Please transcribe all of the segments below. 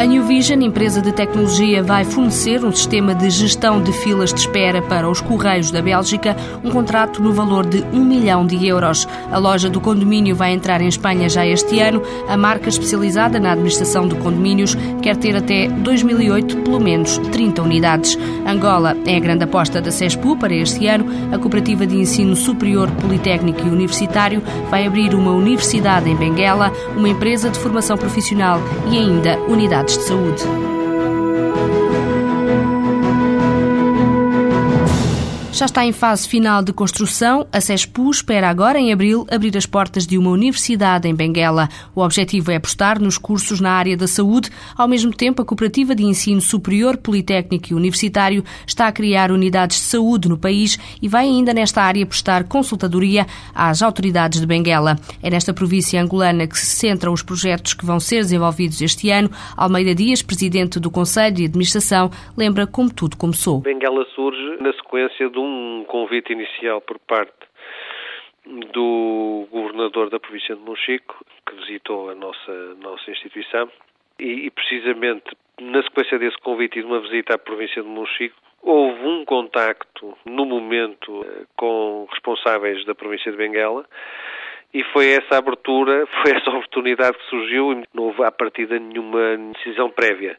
A New Vision, empresa de tecnologia, vai fornecer um sistema de gestão de filas de espera para os Correios da Bélgica, um contrato no valor de 1 milhão de euros. A loja do condomínio vai entrar em Espanha já este ano. A marca especializada na administração de condomínios quer ter até 2008 pelo menos 30 unidades. Angola é a grande aposta da CESPU para este ano. A Cooperativa de Ensino Superior Politécnico e Universitário vai abrir uma universidade em Benguela, uma empresa de formação profissional e ainda unidades de saúde. Já está em fase final de construção. A CESPU espera agora, em abril, abrir as portas de uma universidade em Benguela. O objetivo é apostar nos cursos na área da saúde. Ao mesmo tempo, a Cooperativa de Ensino Superior, Politécnico e Universitário está a criar unidades de saúde no país e vai ainda nesta área prestar consultadoria às autoridades de Benguela. É nesta província angolana que se centram os projetos que vão ser desenvolvidos este ano. Almeida Dias, presidente do Conselho de Administração, lembra como tudo começou. Benguela surge na sequência de um um convite inicial por parte do governador da província de Monchico, que visitou a nossa, nossa instituição, e, e, precisamente na sequência desse convite e de uma visita à província de Monchico, houve um contacto no momento eh, com responsáveis da província de Benguela, e foi essa abertura, foi essa oportunidade que surgiu e não houve à partida nenhuma decisão prévia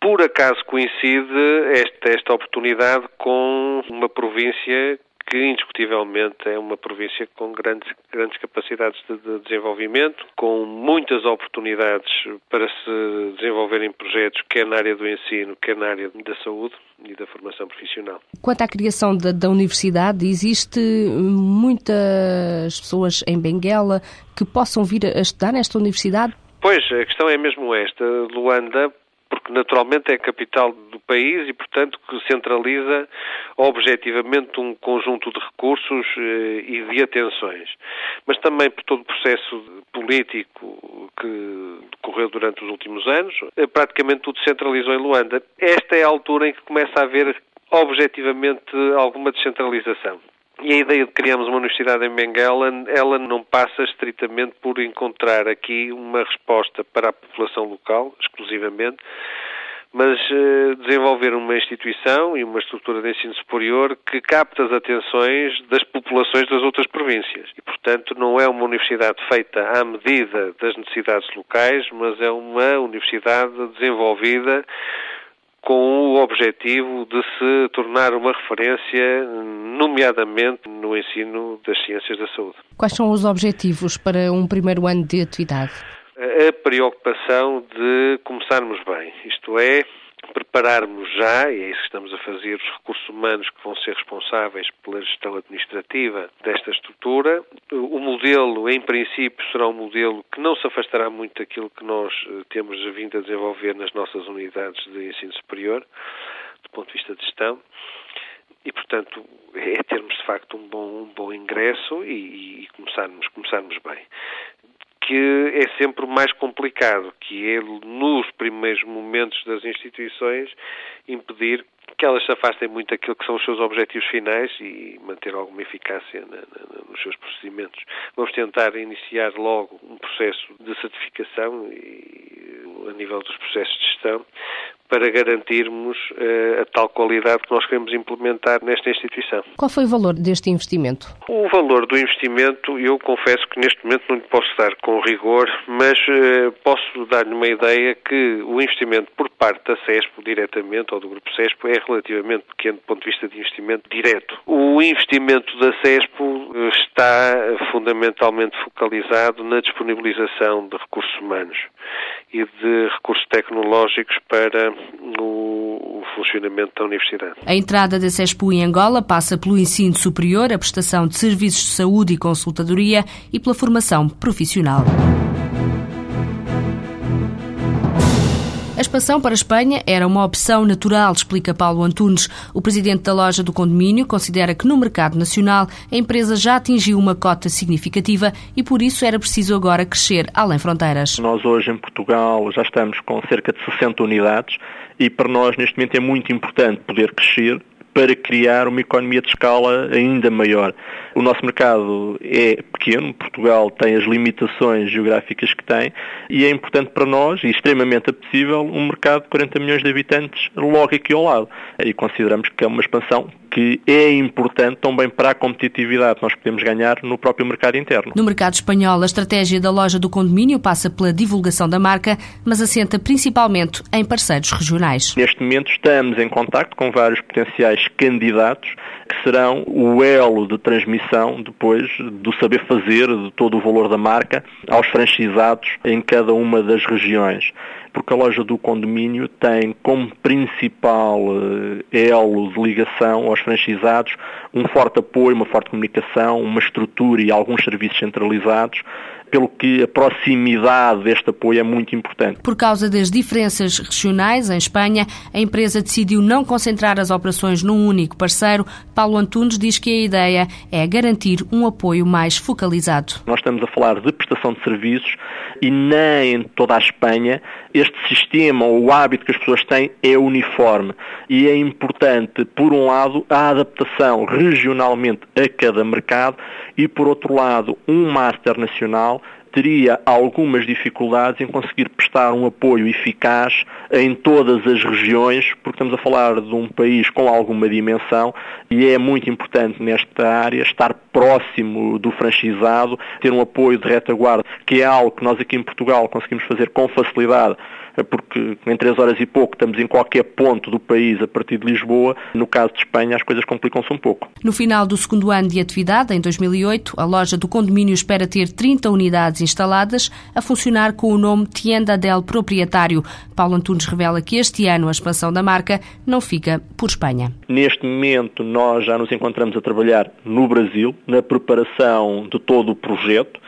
por acaso coincide esta, esta oportunidade com uma província que indiscutivelmente é uma província com grandes, grandes capacidades de, de, desenvolvimento, com muitas oportunidades para se desenvolverem projetos, quer na área do ensino, quer na área da saúde e da formação profissional. Quanto à criação da, da universidade, existe muitas pessoas em Benguela que possam vir a estudar nesta universidade? Pois, a questão é mesmo esta. Luanda porque naturalmente é a capital do país e, portanto, que centraliza objetivamente um conjunto de recursos eh, e de atenções. Mas também por todo o processo político que decorreu durante os últimos anos, eh, praticamente tudo centralizou em Luanda. Esta é a altura em que começa a haver objetivamente alguma descentralização. E a ideia de criarmos uma universidade em Benguela, ela não passa estritamente por encontrar aqui uma resposta para a população local, exclusivamente, mas eh, desenvolver uma instituição e uma estrutura de ensino superior que capte as atenções das populações das outras províncias. E, portanto, não é uma universidade feita à medida das necessidades locais, mas é uma universidade desenvolvida com o objetivo de se tornar uma referência, nomeadamente no ensino das ciências da saúde. Quais são os objetivos para um primeiro ano de atividade? A preocupação de começarmos bem, isto é, prepararmos já, e é isso que estamos a fazer, os recursos humanos que vão ser responsáveis pela gestão administrativa desta estrutura. O modelo, em princípio, será um modelo que não se afastará muito daquilo que nós eh, temos vindo a desenvolver nas nossas unidades de ensino superior, do ponto de vista de gestão. E, portanto, é termos de facto um bom, um bom ingresso e, e começarmos, começarmos bem que é sempre mais complicado, que é nos primeiros momentos das instituições impedir que elas se afastem muito daquilo que são os seus objetivos finais e manter alguma eficácia na, na, nos seus procedimentos. Vamos tentar iniciar logo um processo de certificação e, a nível dos processos de gestão para garantirmos uh, a tal qualidade que nós queremos implementar nesta instituição. Qual foi o valor deste investimento? O valor do investimento, eu confesso que neste momento não lhe posso dar com rigor, mas uh, posso dar-lhe uma ideia que o investimento por parte da CESPO, diretamente, ou do Grupo CESPO, é relativamente pequeno do ponto de vista de investimento direto. O investimento da CESPO eh, está fundamentalmente focalizado na disponibilização de recursos humanos e de recursos tecnológicos para o funcionamento da universidade. A entrada da CESPU em Angola passa pelo ensino superior, a prestação de serviços de saúde e consultadoria e pela formação profissional. Expansão para a Espanha era uma opção natural, explica Paulo Antunes. O presidente da loja do condomínio considera que no mercado nacional a empresa já atingiu uma cota significativa e por isso era preciso agora crescer além fronteiras. Nós hoje em Portugal já estamos com cerca de 60 unidades e para nós neste momento é muito importante poder crescer para criar uma economia de escala ainda maior. O nosso mercado é pequeno, Portugal tem as limitações geográficas que tem e é importante para nós e extremamente apetecível um mercado de 40 milhões de habitantes logo aqui ao lado. E consideramos que é uma expansão que é importante também para a competitividade que nós podemos ganhar no próprio mercado interno. No mercado espanhol, a estratégia da loja do condomínio passa pela divulgação da marca, mas assenta principalmente em parceiros regionais. Neste momento estamos em contacto com vários potenciais candidatos que serão o elo de transmissão depois do saber fazer, de todo o valor da marca, aos franchisados em cada uma das regiões porque a loja do condomínio tem como principal eh, elo de ligação aos franchisados um forte apoio, uma forte comunicação, uma estrutura e alguns serviços centralizados pelo que a proximidade deste apoio é muito importante. Por causa das diferenças regionais em Espanha, a empresa decidiu não concentrar as operações num único parceiro. Paulo Antunes diz que a ideia é garantir um apoio mais focalizado. Nós estamos a falar de prestação de serviços e nem em toda a Espanha este sistema ou o hábito que as pessoas têm é uniforme e é importante, por um lado, a adaptação regionalmente a cada mercado e, por outro lado, um master nacional teria algumas dificuldades em conseguir prestar um apoio eficaz em todas as regiões, porque estamos a falar de um país com alguma dimensão e é muito importante nesta área estar próximo do franchisado, ter um apoio de retaguarda, que é algo que nós aqui em Portugal conseguimos fazer com facilidade porque em três horas e pouco estamos em qualquer ponto do país a partir de Lisboa. No caso de Espanha, as coisas complicam-se um pouco. No final do segundo ano de atividade, em 2008, a loja do condomínio espera ter 30 unidades instaladas a funcionar com o nome Tienda del Proprietário. Paulo Antunes revela que este ano a expansão da marca não fica por Espanha. Neste momento, nós já nos encontramos a trabalhar no Brasil, na preparação de todo o projeto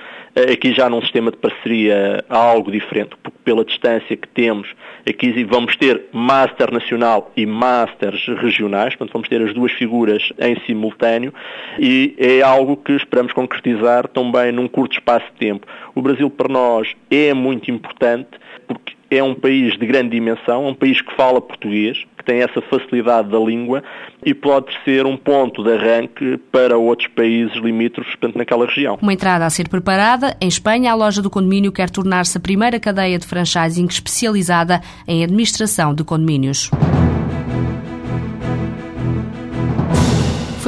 aqui já num sistema de parceria algo diferente, porque pela distância que temos, aqui vamos ter Master Nacional e Masters regionais, portanto vamos ter as duas figuras em simultâneo e é algo que esperamos concretizar também num curto espaço de tempo. O Brasil para nós é muito importante porque é um país de grande dimensão, é um país que fala português, tem essa facilidade da língua e pode ser um ponto de arranque para outros países limítrofes, portanto, naquela região. Uma entrada a ser preparada. Em Espanha, a loja do condomínio quer tornar-se a primeira cadeia de franchising especializada em administração de condomínios.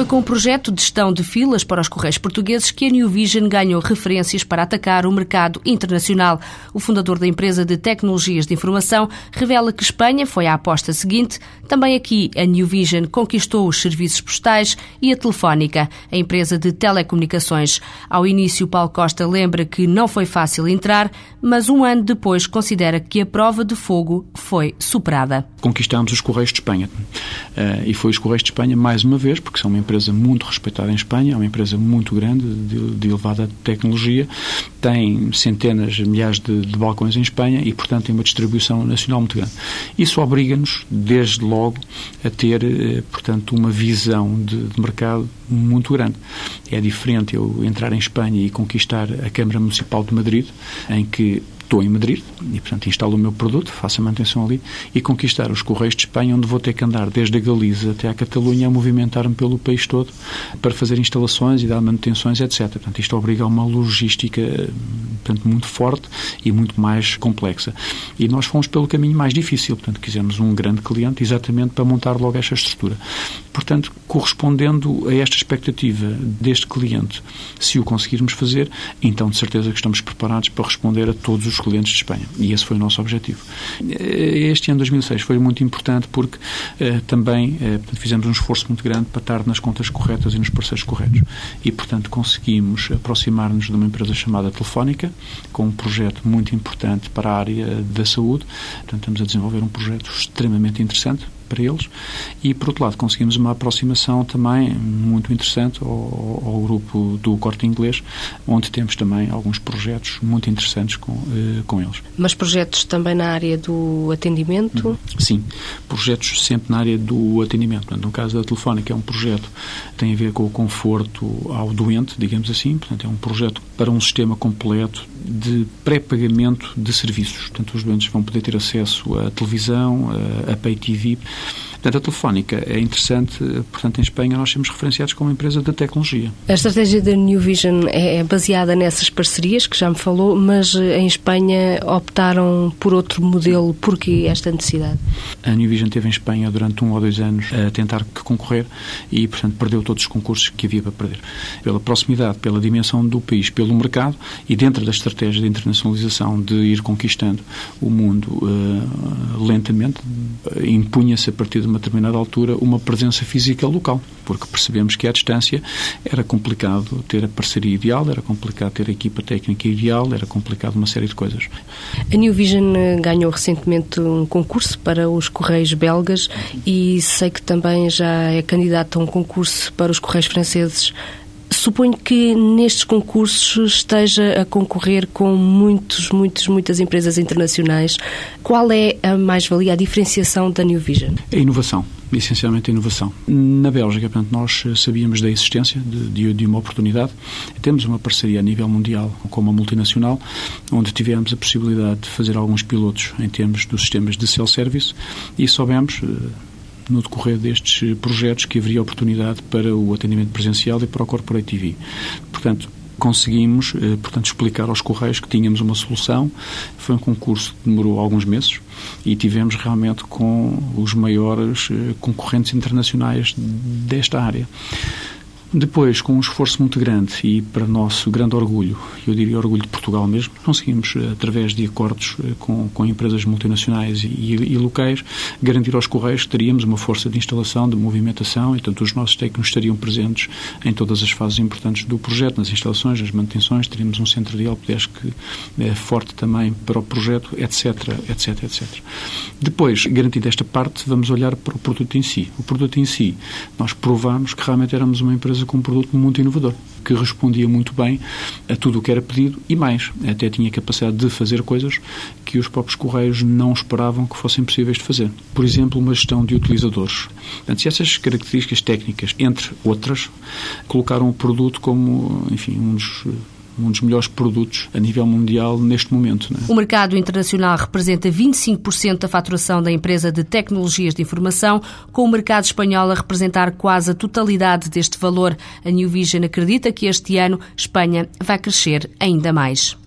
Foi com o projeto de gestão de filas para os Correios Portugueses que a New Vision ganhou referências para atacar o mercado internacional. O fundador da empresa de tecnologias de informação revela que Espanha foi a aposta seguinte. Também aqui a New Vision conquistou os serviços postais e a Telefónica, a empresa de telecomunicações. Ao início, Paulo Costa lembra que não foi fácil entrar, mas um ano depois considera que a prova de fogo foi superada. Conquistámos os Correios de Espanha. Uh, e foi os Correios de Espanha mais uma vez, porque são uma empresa empresa muito respeitada em Espanha, é uma empresa muito grande, de, de elevada tecnologia, tem centenas, milhares de, de, balcões em Espanha e, portanto, tem uma distribuição nacional muito grande. Isso obriga-nos, desde logo, a ter, eh, portanto, uma visão de, de mercado muito grande. É diferente eu entrar em Espanha e conquistar a Câmara Municipal de Madrid, em que estou em Madrid e, portanto, instalo o meu produto, faço a manutenção ali e conquistar os Correios de Espanha, onde vou ter que andar desde a Galiza até a Catalunha a movimentar-me pelo país todo para fazer instalações e dar manutenções, etc. Portanto, isto obriga a uma logística portanto, muito forte e muito mais complexa. E nós fomos pelo caminho mais difícil, portanto, quisemos um grande cliente exatamente para montar logo esta estrutura. Portanto, correspondendo a esta expectativa deste cliente, se o conseguirmos fazer, então de certeza que estamos preparados para responder a todos os clientes de Espanha. E esse foi o nosso objetivo. Este ano 2006 foi muito importante porque uh, também uh, fizemos um esforço muito grande para estar nas contas corretas e nos parceiros corretos. E, portanto, conseguimos aproximar-nos de uma empresa chamada Telefónica, com um projeto muito importante para a área da saúde. Portanto, estamos a desenvolver um projeto extremamente interessante para eles e, por outro lado, conseguimos uma aproximação também muito interessante ao, ao grupo do Corte Inglês, onde temos também alguns projetos muito interessantes com, uh, com eles. Mas projetos também na área do atendimento? Uhum. Sim, projetos sempre na área do atendimento. No caso da Telefónica, é um projeto que tem a ver com o conforto ao doente, digamos assim. Portanto, é um projeto para um sistema completo de pré-pagamento de serviços. Portanto, os doentes vão poder ter acesso à televisão, a, pay TV. Portanto, a Telefónica é interessante, portanto, em Espanha nós somos referenciados como empresa de tecnologia. A estratégia da New Vision é, é baseada nessas parcerias que já me falou, mas eh, em Espanha optaram por outro modelo. Porquê esta necessidade? A New Vision teve em Espanha durante um ou dois anos a tentar concorrer e, portanto, perdeu todos os concursos que havia para perder. Pela proximidade, pela dimensão do país, pelo mercado e dentro da estratégia de internacionalização de ir conquistando o mundo uh, lentamente, impunha-se a partir de uma determinada altura, uma presença física local, porque percebemos que à distância era complicado ter a parceria ideal, era complicado ter a equipa técnica ideal, era complicado uma série de coisas. A New Vision eh, ganhou recentemente um concurso para os Correios belgas e sei que também já é candidata a um concurso para os Correios franceses. Suponho que nestes concursos esteja a concorrer com muitos, muitos, muitas empresas internacionais. Qual é a mais-valia, a diferenciação da New Vision? A inovação essencialmente a inovação. Na Bélgica, portanto, nós sabíamos da existência de, de, uma oportunidade. Temos uma parceria a nível mundial com uma multinacional, onde tivemos a possibilidade de fazer alguns pilotos em termos dos sistemas de self-service e soubemos eh, no decorrer destes projetos que haveria oportunidade para o atendimento presencial e para o Corporate TV. Portanto, conseguimos, eh, portanto, explicar aos Correios que tínhamos uma solução. Foi um concurso que demorou alguns meses e tivemos realmente com os maiores eh, concorrentes internacionais desta área. Depois, com um esforço muito grande e para nosso grande orgulho, eu diria orgulho de Portugal mesmo, conseguimos, eh, através de acordos eh, com, com empresas multinacionais e, e, locais, garantir aos Correios que teríamos uma força de instalação, de movimentação e, tanto os nossos técnicos estariam presentes em todas as fases importantes do projeto, nas instalações, nas manutenções, teríamos um centro de helpdesk é forte também para o projeto, etc, etc, etc. Depois, garantida esta parte, vamos olhar para o produto em si. O produto em si, nós provamos que realmente éramos uma empresa com um produto muito inovador, que respondia muito bem a tudo o que era pedido e mais, até tinha capacidade de fazer coisas que os próprios Correios não esperavam que fossem possíveis de fazer. Por exemplo, uma gestão de utilizadores. Portanto, se essas características técnicas, entre outras, colocaram o produto como, enfim, um dos um dos melhores produtos a nível mundial neste momento. É? O mercado internacional representa 25% da faturação da empresa de tecnologias de informação, com o mercado espanhol a representar quase a totalidade deste valor. A New Vision acredita que este ano Espanha vai crescer ainda mais.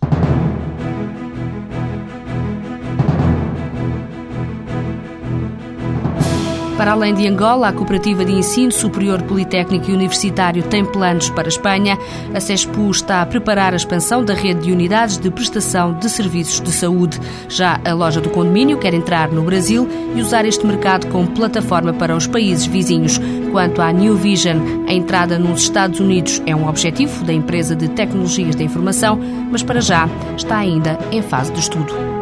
Para além de Angola, a Cooperativa de Ensino Superior Politécnico e Universitário tem planos para a Espanha. A CESPU está a preparar a expansão da rede de unidades de prestação de serviços de saúde. Já a loja do condomínio quer entrar no Brasil e usar este mercado como plataforma para os países vizinhos. Quanto à New Vision, a entrada nos Estados Unidos é um objetivo da empresa de tecnologias da informação, mas para já está ainda em fase de estudo.